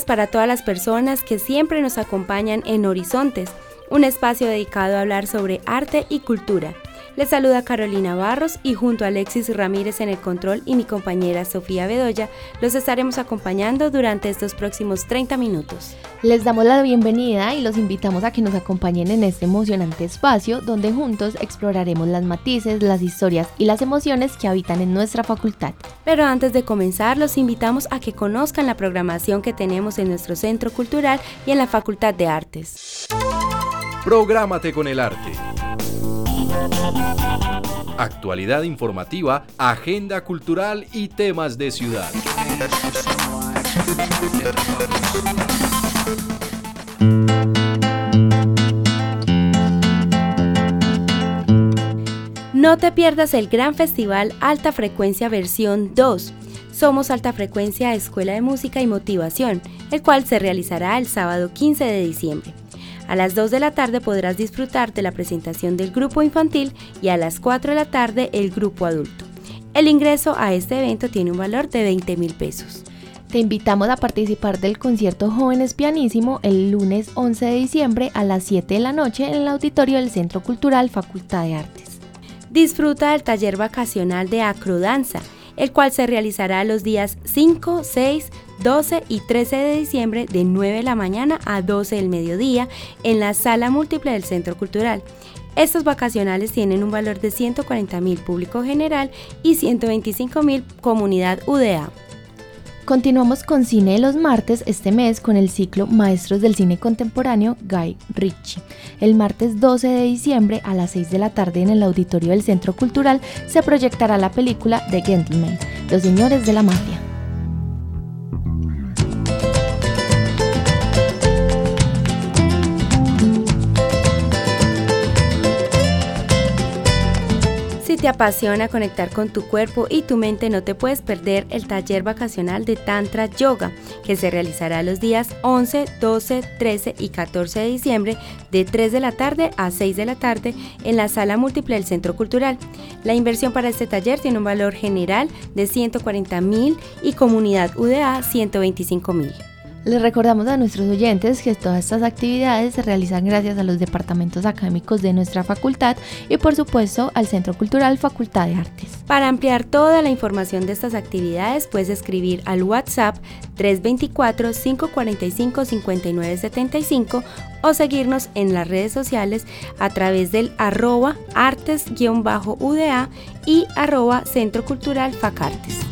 Para todas las personas que siempre nos acompañan en Horizontes, un espacio dedicado a hablar sobre arte y cultura. Les saluda Carolina Barros y junto a Alexis Ramírez en el control y mi compañera Sofía Bedoya, los estaremos acompañando durante estos próximos 30 minutos. Les damos la bienvenida y los invitamos a que nos acompañen en este emocionante espacio donde juntos exploraremos las matices, las historias y las emociones que habitan en nuestra facultad. Pero antes de comenzar, los invitamos a que conozcan la programación que tenemos en nuestro centro cultural y en la Facultad de Artes. Prográmate con el arte. Actualidad informativa, agenda cultural y temas de ciudad. No te pierdas el gran festival Alta Frecuencia versión 2. Somos Alta Frecuencia Escuela de Música y Motivación, el cual se realizará el sábado 15 de diciembre. A las 2 de la tarde podrás disfrutar de la presentación del grupo infantil y a las 4 de la tarde el grupo adulto. El ingreso a este evento tiene un valor de 20 mil pesos. Te invitamos a participar del concierto Jóvenes Pianísimo el lunes 11 de diciembre a las 7 de la noche en el auditorio del Centro Cultural Facultad de Artes. Disfruta del taller vacacional de acrodanza, el cual se realizará los días 5, 6, 12 y 13 de diciembre de 9 de la mañana a 12 del mediodía en la sala múltiple del Centro Cultural. Estos vacacionales tienen un valor de 140 mil público general y 125 mil comunidad UDA. Continuamos con Cine de los martes este mes con el ciclo Maestros del Cine Contemporáneo Guy Ritchie. El martes 12 de diciembre a las 6 de la tarde en el auditorio del Centro Cultural se proyectará la película The Gentleman, Los Señores de la Mafia. Te apasiona conectar con tu cuerpo y tu mente, no te puedes perder el taller vacacional de Tantra Yoga, que se realizará los días 11, 12, 13 y 14 de diciembre de 3 de la tarde a 6 de la tarde en la sala múltiple del Centro Cultural. La inversión para este taller tiene un valor general de 140 mil y comunidad UDA 125 mil. Les recordamos a nuestros oyentes que todas estas actividades se realizan gracias a los departamentos académicos de nuestra facultad y por supuesto al Centro Cultural Facultad de Artes. Para ampliar toda la información de estas actividades puedes escribir al WhatsApp 324-545-5975 o seguirnos en las redes sociales a través del arroba artes-uda y arroba Centro Cultural Facartes.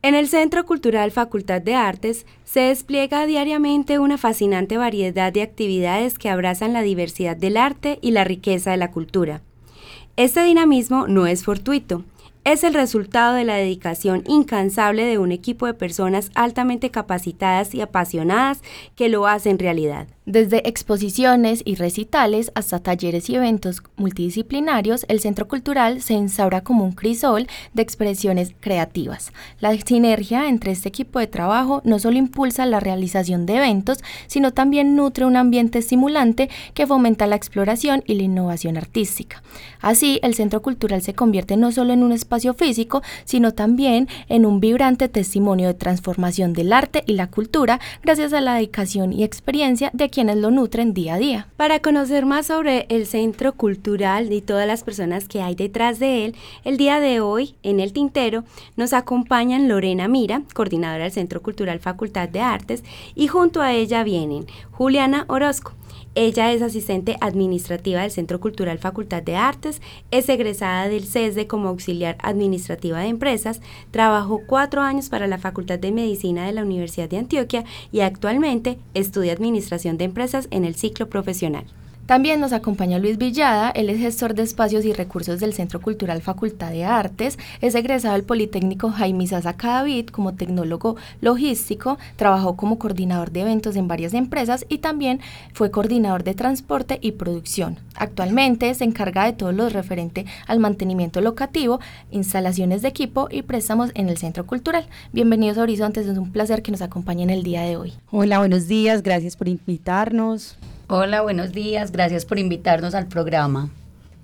En el Centro Cultural Facultad de Artes se despliega diariamente una fascinante variedad de actividades que abrazan la diversidad del arte y la riqueza de la cultura. Este dinamismo no es fortuito, es el resultado de la dedicación incansable de un equipo de personas altamente capacitadas y apasionadas que lo hacen realidad. Desde exposiciones y recitales hasta talleres y eventos multidisciplinarios, el Centro Cultural se instaura como un crisol de expresiones creativas. La sinergia entre este equipo de trabajo no solo impulsa la realización de eventos, sino también nutre un ambiente estimulante que fomenta la exploración y la innovación artística. Así, el Centro Cultural se convierte no solo en un espacio físico, sino también en un vibrante testimonio de transformación del arte y la cultura gracias a la dedicación y experiencia de quienes lo nutren día a día. Para conocer más sobre el Centro Cultural y todas las personas que hay detrás de él, el día de hoy en el Tintero nos acompañan Lorena Mira, coordinadora del Centro Cultural Facultad de Artes, y junto a ella vienen Juliana Orozco, ella es asistente administrativa del Centro Cultural Facultad de Artes, es egresada del CESDE como auxiliar administrativa de empresas, trabajó cuatro años para la Facultad de Medicina de la Universidad de Antioquia y actualmente estudia Administración de Empresas en el ciclo profesional. También nos acompaña Luis Villada, él es gestor de espacios y recursos del Centro Cultural Facultad de Artes, es egresado del Politécnico Jaime Sasa Cadavid como tecnólogo logístico, trabajó como coordinador de eventos en varias empresas y también fue coordinador de transporte y producción. Actualmente se encarga de todo lo referente al mantenimiento locativo, instalaciones de equipo y préstamos en el Centro Cultural. Bienvenidos a Horizontes, es un placer que nos acompañen el día de hoy. Hola, buenos días, gracias por invitarnos. Hola, buenos días. Gracias por invitarnos al programa.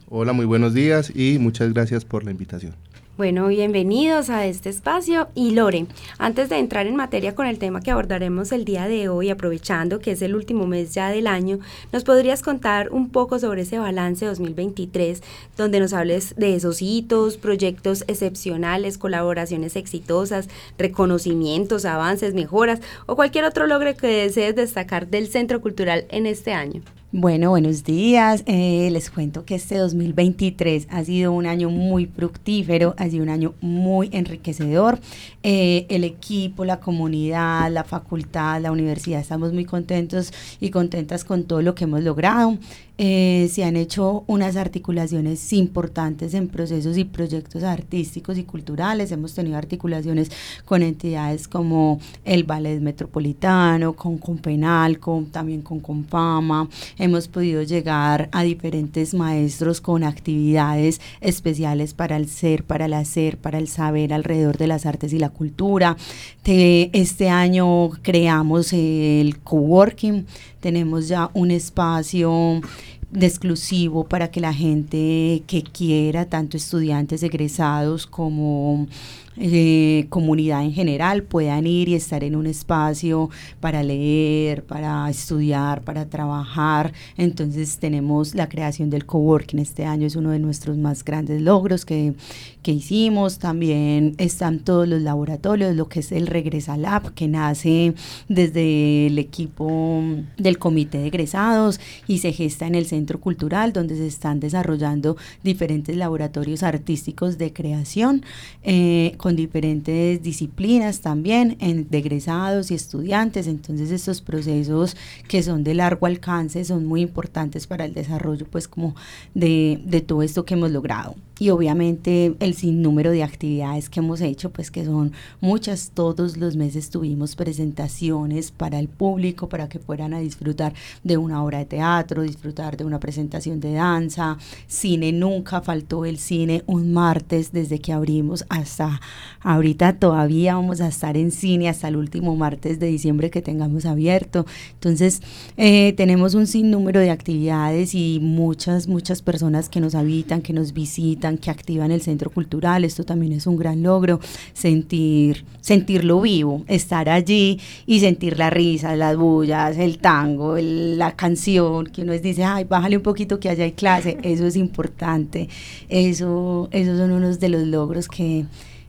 Hola, muy buenos días y muchas gracias por la invitación. Bueno, bienvenidos a este espacio. Y Lore, antes de entrar en materia con el tema que abordaremos el día de hoy, aprovechando que es el último mes ya del año, ¿nos podrías contar un poco sobre ese balance 2023, donde nos hables de esos hitos, proyectos excepcionales, colaboraciones exitosas, reconocimientos, avances, mejoras o cualquier otro logro que desees destacar del Centro Cultural en este año? Bueno, buenos días. Eh, les cuento que este 2023 ha sido un año muy fructífero, ha sido un año muy enriquecedor. Eh, el equipo, la comunidad, la facultad, la universidad, estamos muy contentos y contentas con todo lo que hemos logrado. Eh, se han hecho unas articulaciones importantes en procesos y proyectos artísticos y culturales. Hemos tenido articulaciones con entidades como el Ballet Metropolitano, con Compenalco, también con Compama. Hemos podido llegar a diferentes maestros con actividades especiales para el ser, para el hacer, para el saber alrededor de las artes y la cultura. este año creamos el coworking tenemos ya un espacio de exclusivo para que la gente que quiera, tanto estudiantes egresados como eh, comunidad en general puedan ir y estar en un espacio para leer, para estudiar, para trabajar. Entonces tenemos la creación del coworking este año, es uno de nuestros más grandes logros que, que hicimos. También están todos los laboratorios, lo que es el Regresa Lab, que nace desde el equipo del comité de egresados y se gesta en el Centro Cultural, donde se están desarrollando diferentes laboratorios artísticos de creación. Eh, con diferentes disciplinas también, en, egresados y estudiantes. Entonces estos procesos que son de largo alcance son muy importantes para el desarrollo pues como de, de todo esto que hemos logrado. Y obviamente el sinnúmero de actividades que hemos hecho, pues que son muchas, todos los meses tuvimos presentaciones para el público, para que fueran a disfrutar de una obra de teatro, disfrutar de una presentación de danza, cine, nunca faltó el cine, un martes desde que abrimos hasta ahorita todavía vamos a estar en cine hasta el último martes de diciembre que tengamos abierto. Entonces eh, tenemos un sinnúmero de actividades y muchas, muchas personas que nos habitan, que nos visitan, que activan el centro cultural. Esto también es un gran logro, sentir, sentirlo vivo, estar allí y sentir la risa, las bullas, el tango, la canción, que uno dice, ay, bájale un poquito que allá hay clase. Eso es importante. Eso, esos son unos de los logros que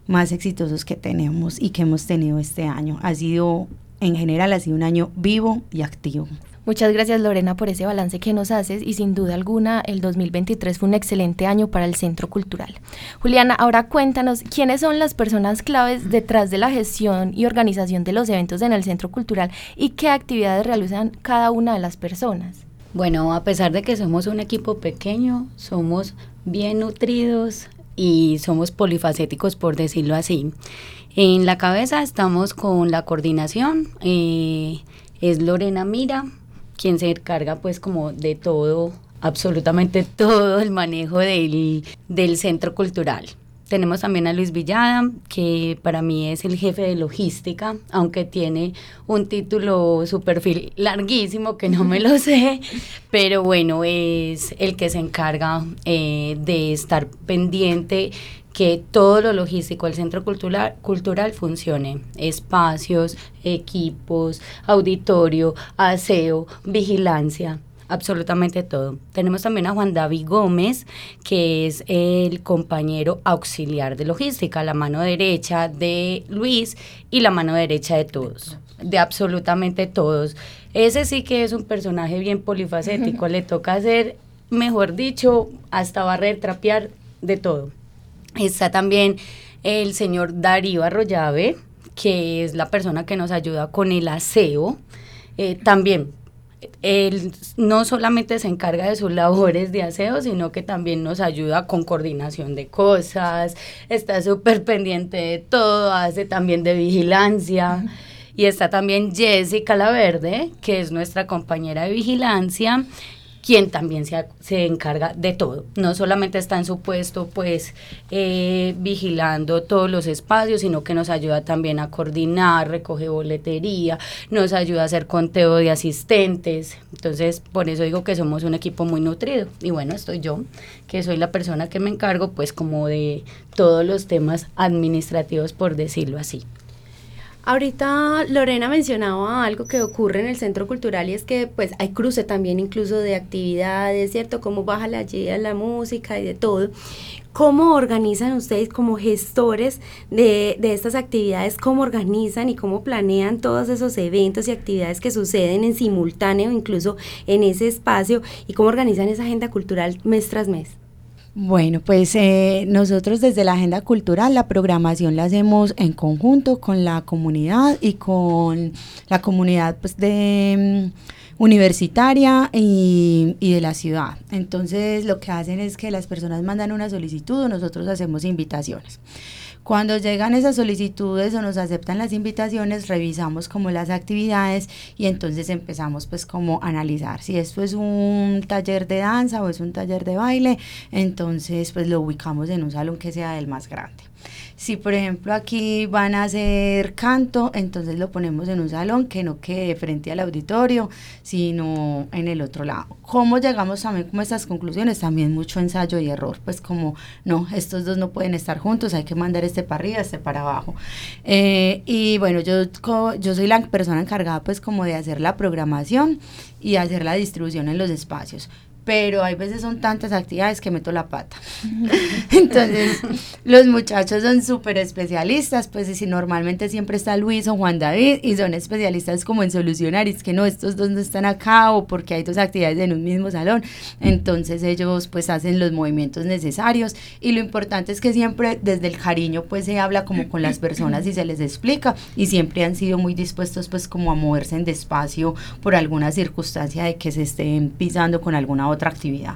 más exitosos que tenemos y que hemos tenido este año. Ha sido, en general, ha sido un año vivo y activo. Muchas gracias Lorena por ese balance que nos haces y sin duda alguna el 2023 fue un excelente año para el Centro Cultural. Juliana, ahora cuéntanos quiénes son las personas claves detrás de la gestión y organización de los eventos en el Centro Cultural y qué actividades realizan cada una de las personas. Bueno, a pesar de que somos un equipo pequeño, somos bien nutridos y somos polifacéticos por decirlo así. En la cabeza estamos con la coordinación, eh, es Lorena Mira, quien se encarga pues como de todo, absolutamente todo el manejo del, del centro cultural. Tenemos también a Luis Villada, que para mí es el jefe de logística, aunque tiene un título, su perfil larguísimo que no me lo sé, pero bueno, es el que se encarga eh, de estar pendiente que todo lo logístico del centro cultural, cultural funcione. Espacios, equipos, auditorio, aseo, vigilancia absolutamente todo. Tenemos también a Juan David Gómez, que es el compañero auxiliar de logística, la mano derecha de Luis y la mano derecha de todos, de absolutamente todos. Ese sí que es un personaje bien polifacético, le toca hacer, mejor dicho, hasta barrer, trapear, de todo. Está también el señor Darío Arroyave, que es la persona que nos ayuda con el aseo. Eh, también él no solamente se encarga de sus labores de aseo, sino que también nos ayuda con coordinación de cosas, está súper pendiente de todo, hace también de vigilancia. Y está también Jessica La Verde, que es nuestra compañera de vigilancia quien también se, se, encarga de todo. No solamente está en su puesto, pues, eh, vigilando todos los espacios, sino que nos ayuda también a coordinar, recoge boletería, nos ayuda a hacer conteo de asistentes. Entonces, por eso digo que somos un equipo muy nutrido. Y bueno, estoy yo, que soy la persona que me encargo, pues, como de todos los temas administrativos, por decirlo así. Ahorita Lorena mencionaba algo que ocurre en el centro cultural y es que pues hay cruce también incluso de actividades, ¿cierto? Cómo baja la la música y de todo. ¿Cómo organizan ustedes como gestores de, de, estas actividades? ¿Cómo organizan y cómo planean todos esos eventos y actividades que suceden en simultáneo, incluso en ese espacio? ¿Y cómo organizan esa agenda cultural mes tras mes? Bueno, pues eh, nosotros desde la agenda cultural la programación la hacemos en conjunto con la comunidad y con la comunidad pues de mm, universitaria y, y, de la ciudad. Entonces lo que hacen es que las personas mandan una solicitud, nosotros hacemos invitaciones. Cuando llegan esas solicitudes o nos aceptan las invitaciones, revisamos como las actividades y entonces empezamos pues como a analizar si esto es un taller de danza o es un taller de baile, entonces pues lo ubicamos en un salón que sea el más grande. Si por ejemplo aquí van a hacer canto, entonces lo ponemos en un salón que no quede frente al auditorio, sino en el otro lado. ¿Cómo llegamos también como a estas conclusiones? También mucho ensayo y error, pues como no, estos dos no pueden estar juntos, hay que mandar este para arriba, este para abajo. Eh, y bueno, yo, yo soy la persona encargada pues como de hacer la programación y hacer la distribución en los espacios pero hay veces son tantas actividades que meto la pata. Entonces, los muchachos son súper especialistas, pues si normalmente siempre está Luis o Juan David y son especialistas como en solucionar, y es que no, estos dos no están acá o porque hay dos actividades en un mismo salón, entonces ellos pues hacen los movimientos necesarios y lo importante es que siempre desde el cariño pues se habla como con las personas y se les explica y siempre han sido muy dispuestos pues como a moverse en despacio por alguna circunstancia de que se estén pisando con alguna otra otra actividad.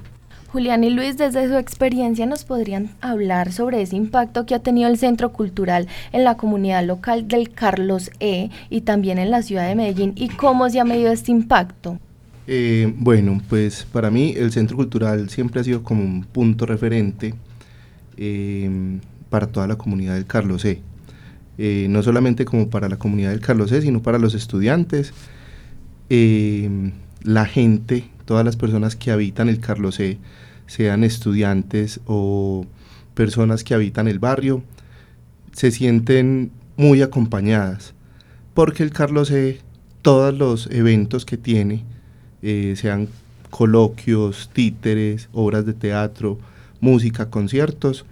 Julián y Luis, desde su experiencia nos podrían hablar sobre ese impacto que ha tenido el Centro Cultural en la comunidad local del Carlos E y también en la ciudad de Medellín y cómo se ha medido este impacto. Eh, bueno, pues para mí el Centro Cultural siempre ha sido como un punto referente eh, para toda la comunidad del Carlos E. Eh, no solamente como para la comunidad del Carlos E, sino para los estudiantes, la gente todas las personas que habitan el Carlos E, sean estudiantes o personas que habitan el barrio, se sienten muy acompañadas, porque el Carlos E, todos los eventos que tiene, eh, sean coloquios, títeres, obras de teatro, música, conciertos,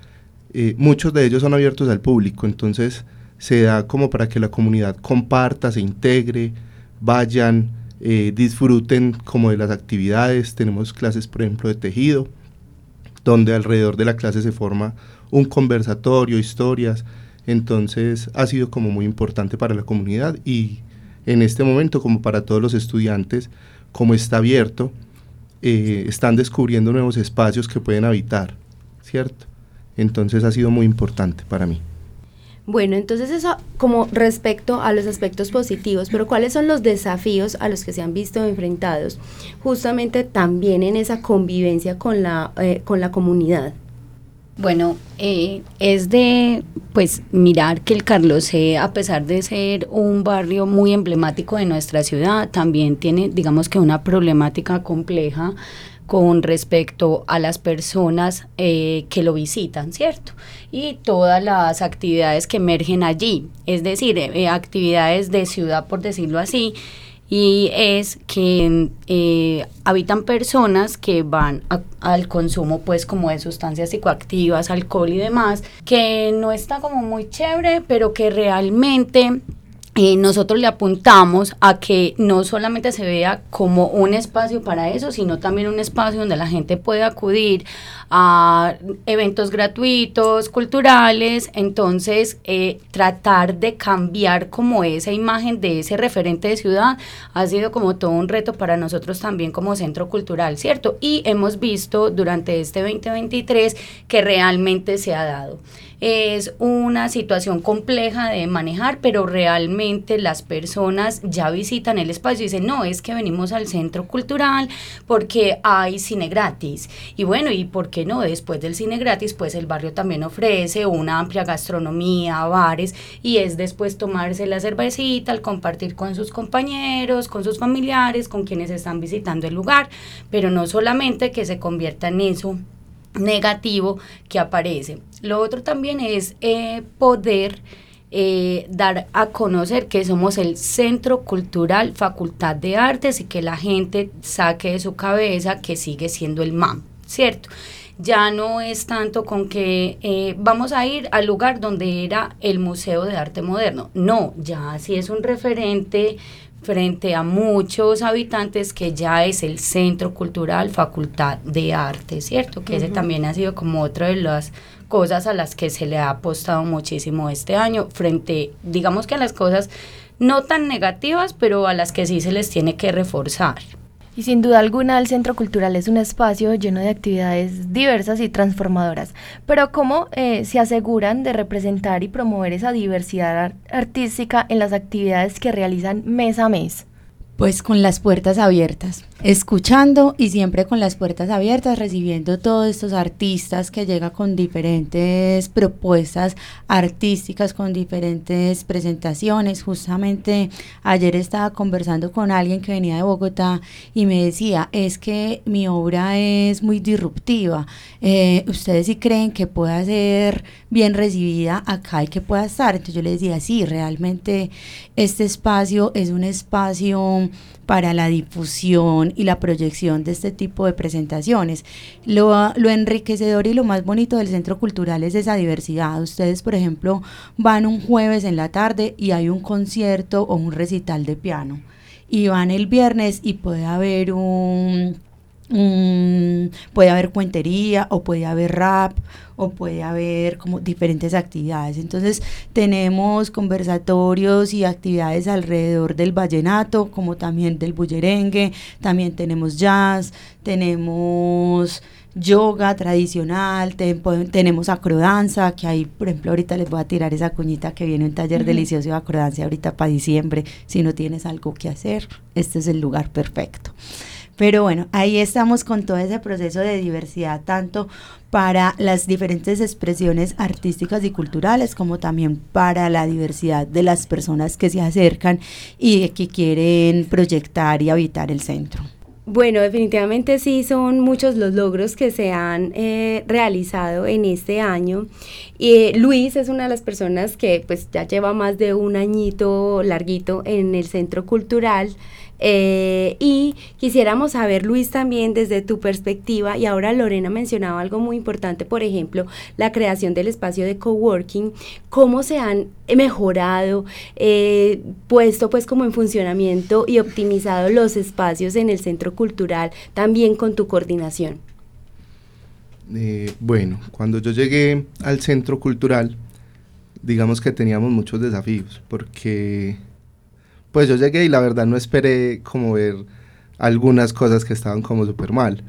eh, muchos de ellos son abiertos al público, entonces se da como para que la comunidad comparta, se integre, vayan, eh, disfruten como de las actividades. Tenemos clases, por ejemplo, de tejido, donde alrededor de la clase se forma un conversatorio, historias. Entonces ha sido como muy importante para la comunidad y en este momento como para todos los estudiantes, como está abierto, eh, están descubriendo nuevos espacios que pueden habitar, ¿cierto? Entonces ha sido muy importante para mí. Bueno, entonces eso como respecto a los aspectos positivos, pero ¿cuáles son los desafíos a los que se han visto enfrentados justamente también en esa convivencia con la, eh, con la comunidad? Bueno, eh, es de pues mirar que el Carlos C, a pesar de ser un barrio muy emblemático de nuestra ciudad, también tiene, digamos que una problemática compleja con respecto a las personas eh, que lo visitan, ¿cierto? Y todas las actividades que emergen allí, es decir, eh, actividades de ciudad, por decirlo así, y es que eh, habitan personas que van al consumo pues como de sustancias psicoactivas, alcohol y demás, que no está como muy chévere, pero que realmente eh, nosotros le apuntamos a que no solamente se vea como un espacio para eso, sino también un espacio donde la gente puede acudir a eventos gratuitos, culturales, entonces eh, tratar de cambiar como esa imagen de ese referente de ciudad ha sido como todo un reto para nosotros también como centro cultural, ¿cierto? Y hemos visto durante este 2023 que realmente se ha dado. Es una situación compleja de manejar, pero realmente las personas ya visitan el espacio y dicen, no, es que venimos al centro cultural porque hay cine gratis. Y bueno, ¿y por qué no? Después del cine gratis, pues el barrio también ofrece una amplia gastronomía, bares, y es después tomarse la cervecita, al compartir con sus compañeros, con sus familiares, con quienes están visitando el lugar, pero no solamente que se convierta en eso negativo que aparece. Lo otro también es eh, poder eh, dar a conocer que somos el Centro Cultural Facultad de Artes y que la gente saque de su cabeza que sigue siendo el MAM, ¿cierto? Ya no es tanto con que eh, vamos a ir al lugar donde era el Museo de Arte Moderno. No, ya sí es un referente frente a muchos habitantes que ya es el Centro Cultural Facultad de Arte, ¿cierto? Que ese también ha sido como otra de las cosas a las que se le ha apostado muchísimo este año, frente, digamos que a las cosas no tan negativas, pero a las que sí se les tiene que reforzar. Y sin duda alguna el Centro Cultural es un espacio lleno de actividades diversas y transformadoras. Pero ¿cómo eh, se aseguran de representar y promover esa diversidad artística en las actividades que realizan mes a mes? Pues con las puertas abiertas, escuchando y siempre con las puertas abiertas, recibiendo todos estos artistas que llegan con diferentes propuestas artísticas, con diferentes presentaciones. Justamente ayer estaba conversando con alguien que venía de Bogotá y me decía, es que mi obra es muy disruptiva. Eh, ¿Ustedes sí creen que pueda ser bien recibida acá y que pueda estar? Entonces yo le decía, sí, realmente este espacio es un espacio para la difusión y la proyección de este tipo de presentaciones. Lo, lo, enriquecedor y lo más bonito del centro cultural es esa diversidad. Ustedes, por ejemplo, van un jueves en la tarde y hay un concierto o un recital de piano. Y van el viernes y puede haber un Mm, puede haber cuentería o puede haber rap o puede haber como diferentes actividades. Entonces tenemos conversatorios y actividades alrededor del vallenato, como también del bullerengue, también tenemos jazz, tenemos yoga tradicional, tenemos acrodanza, que ahí, por ejemplo, ahorita les voy a tirar esa cuñita que viene un taller delicioso de acrodanza ahorita para diciembre, si no tienes algo que hacer, este es el lugar perfecto. Pero bueno, ahí estamos con todo ese proceso de diversidad, tanto para las diferentes expresiones artísticas y culturales, como también para la diversidad de las personas que se acercan y que quieren proyectar y habitar el centro. Bueno, definitivamente sí son muchos los logros que se han eh, realizado en este año. Y Luis es una de las personas que pues ya lleva más de un añito larguito en el centro cultural. Eh, y quisiéramos saber, Luis, también desde tu perspectiva, y ahora Lorena mencionaba algo muy importante, por ejemplo, la creación del espacio de coworking, cómo se han mejorado, eh, puesto pues como en funcionamiento y optimizado los espacios en el centro cultural, también con tu coordinación. Eh, bueno, cuando yo llegué al centro cultural, digamos que teníamos muchos desafíos, porque pues yo llegué y la verdad no esperé como ver algunas cosas que estaban como súper mal.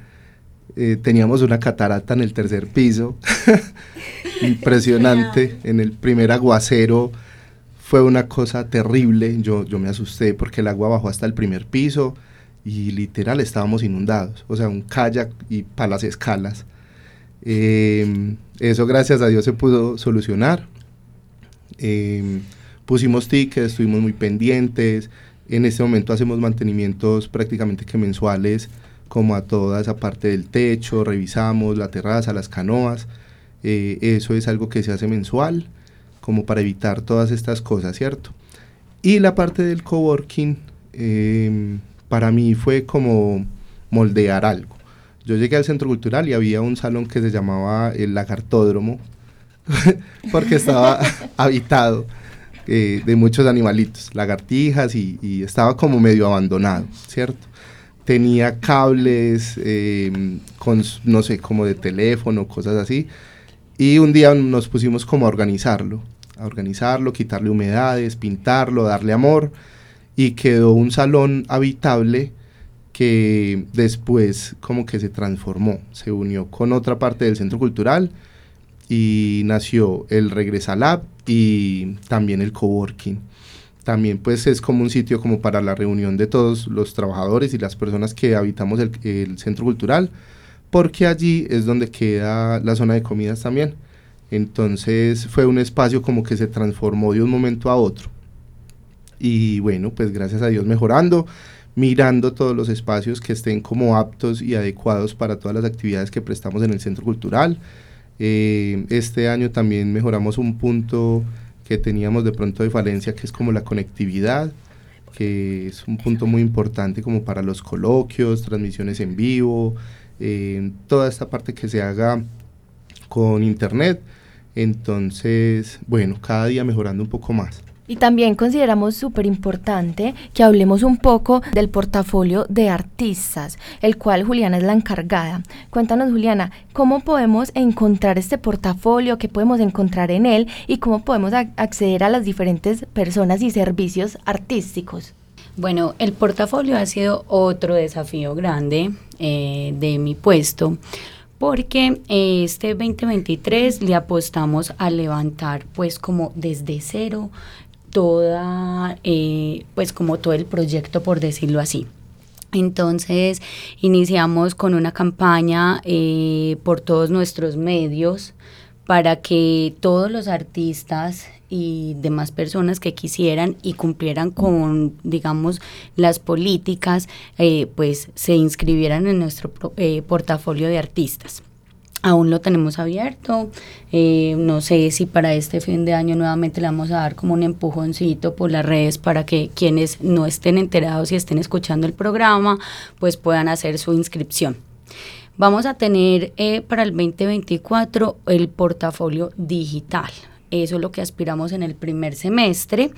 Eh, teníamos una catarata en el tercer piso, impresionante, en el primer aguacero fue una cosa terrible, yo, yo me asusté porque el agua bajó hasta el primer piso y literal estábamos inundados, o sea, un kayak y para las escalas. Em, eso gracias a Dios se pudo solucionar. Em, pusimos tickets, estuvimos muy pendientes. En este momento hacemos mantenimientos prácticamente que mensuales, como a toda esa parte del techo, revisamos la terraza, las canoas. Eh, eso es algo que se hace mensual, como para evitar todas estas cosas, ¿cierto? Y la parte del coworking, em, para mí fue como moldear algo. Yo llegué al centro cultural y había un salón que se llamaba el lagartódromo, porque estaba habitado eh, de muchos animalitos, lagartijas, y, estaba como medio abandonado, ¿cierto? Tenía cables, em, con, no sé, como de teléfono, cosas así. Y un día nos pusimos como a organizarlo, a organizarlo, quitarle humedades, pintarlo, darle amor y quedó un salón habitable que después como que se transformó, se unió con otra parte del centro cultural y nació el Regresa Lab y también el coworking. También pues es como un sitio como para la reunión de todos los trabajadores y las personas que habitamos el, el centro cultural, porque allí es donde queda la zona de comidas también. Entonces fue un espacio como que se transformó de un momento a otro. Y bueno, pues gracias a Dios mejorando, mirando todos los espacios que estén como aptos y adecuados para todas las actividades que prestamos en el centro cultural. Eh, este año también mejoramos un punto que teníamos de pronto de falencia, que es como la conectividad, que es un punto muy importante como para los coloquios, transmisiones en vivo, eh, toda esta parte que se haga con internet entonces, bueno, cada día mejorando un poco más. Y también consideramos súper importante que hablemos un poco del portafolio de artistas, el cual Juliana es la encargada. Cuéntanos, Juliana, ¿cómo podemos encontrar este portafolio? ¿Qué podemos encontrar en él? ¿Y cómo podemos acceder a las diferentes personas y servicios artísticos? Bueno, el portafolio ha sido otro desafío grande eh, de mi puesto porque eh, este 2023 le apostamos a levantar pues como desde cero toda eh, pues como todo el proyecto por decirlo así. Entonces iniciamos con una campaña eh, por todos nuestros medios para que todos los artistas y demás personas que quisieran y cumplieran con, digamos, las políticas, eh, pues se inscribieran en nuestro portafolio de artistas. Aún lo tenemos abierto. Eh, no sé si para este fin de año nuevamente le vamos a dar como un empujoncito por las redes para que quienes no estén enterados y estén escuchando el programa, pues puedan hacer su inscripción. Vamos a tener para el 2024 el portafolio digital. Eso es lo que aspiramos en el primer semestre,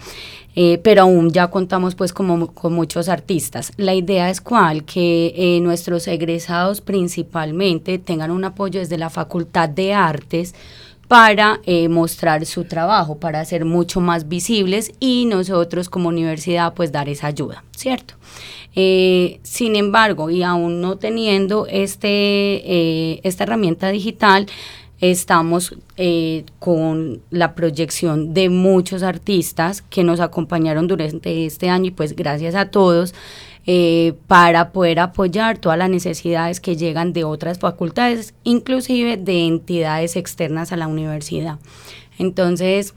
eh, pero aún ya contamos pues como, con muchos artistas. La idea es cuál, que eh, nuestros egresados principalmente tengan un apoyo desde la Facultad de Artes para eh, mostrar su trabajo, para ser mucho más visibles y nosotros como universidad pues dar esa ayuda, ¿cierto? sin embargo, y aún no teniendo este, esta herramienta digital, Estamos eh, con la proyección de muchos artistas que nos acompañaron durante este año y pues gracias a todos eh, para poder apoyar todas las necesidades que llegan de otras facultades, inclusive de entidades externas a la universidad. Entonces,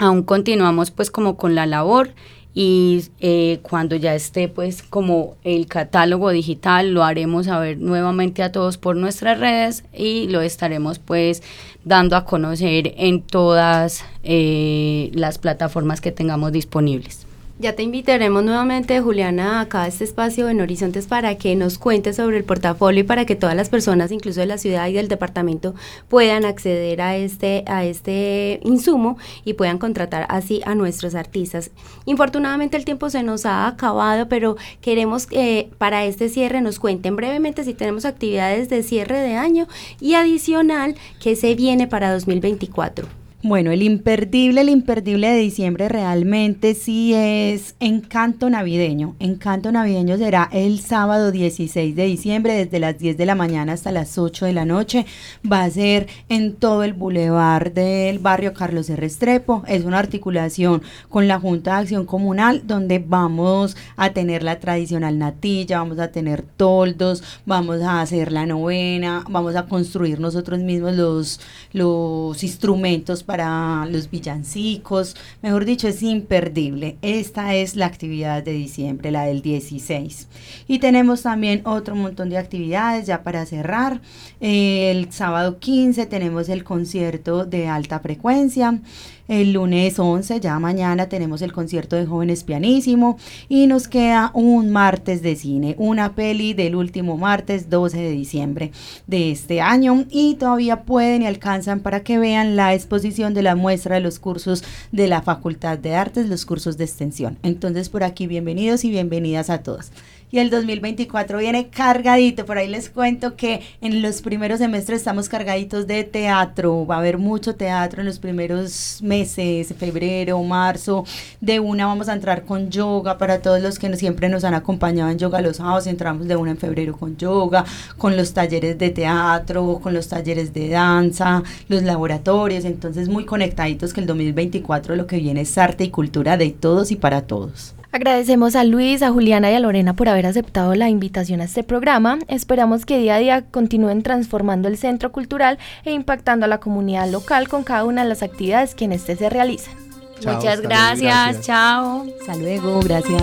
aún continuamos pues como con la labor y eh, cuando ya esté pues como el catálogo digital lo haremos saber nuevamente a todos por nuestras redes y lo estaremos pues dando a conocer en todas eh, las plataformas que tengamos disponibles. Ya te invitaremos nuevamente, Juliana, acá a este espacio en Horizontes para que nos cuentes sobre el portafolio y para que todas las personas, incluso de la ciudad y del departamento, puedan acceder a este, a este insumo y puedan contratar así a nuestros artistas. Infortunadamente el tiempo se nos ha acabado, pero queremos que para este cierre nos cuenten brevemente si tenemos actividades de cierre de año y adicional que se viene para 2024. Bueno, el imperdible, el imperdible de diciembre realmente sí es Encanto Navideño. Encanto Navideño será el sábado 16 de diciembre desde las 10 de la mañana hasta las 8 de la noche. Va a ser en todo el bulevar del barrio Carlos R. Restrepo. Es una articulación con la Junta de Acción Comunal donde vamos a tener la tradicional natilla, vamos a tener toldos, vamos a hacer la novena, vamos a construir nosotros mismos los, los instrumentos para para los villancicos, mejor dicho, es imperdible. Esta es la actividad de diciembre, la del 16. Y tenemos también otro montón de actividades ya para cerrar. El sábado 15 tenemos el concierto de alta frecuencia. El lunes 11, ya mañana, tenemos el concierto de jóvenes pianísimo y nos queda un martes de cine, una peli del último martes 12 de diciembre de este año y todavía pueden y alcanzan para que vean la exposición de la muestra de los cursos de la Facultad de Artes, los cursos de extensión. Entonces por aquí bienvenidos y bienvenidas a todos y el 2024 viene cargadito. Por ahí les cuento que en los primeros semestres estamos cargaditos de teatro. Va a haber mucho teatro en los primeros meses, febrero, marzo. De una vamos a entrar con yoga para todos los que siempre nos han acompañado en yoga los sábados. Entramos de una en febrero con yoga, con los talleres de teatro, con los talleres de danza, los laboratorios. Entonces muy conectaditos que el 2024 lo que viene es arte y cultura de todos y para todos. Agradecemos a Luis, a Juliana y a Lorena por haber aceptado la invitación a este programa. Esperamos que día a día continúen transformando el centro cultural e impactando a la comunidad local con cada una de las actividades que en este se realizan. Muchas gracias, chao. Hasta luego, gracias.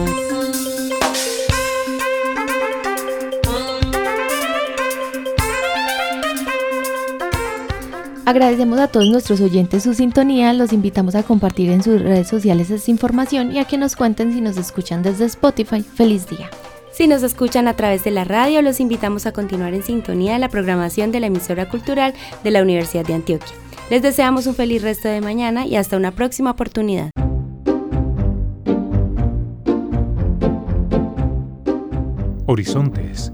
Agradecemos a todos nuestros oyentes su sintonía, los invitamos a compartir en sus redes sociales esta información y a que nos cuenten si nos escuchan desde Spotify. Feliz día. Si nos escuchan a través de la radio, los invitamos a continuar en sintonía de la programación de la emisora cultural de la Universidad de Antioquia. Les deseamos un feliz resto de mañana y hasta una próxima oportunidad. Horizontes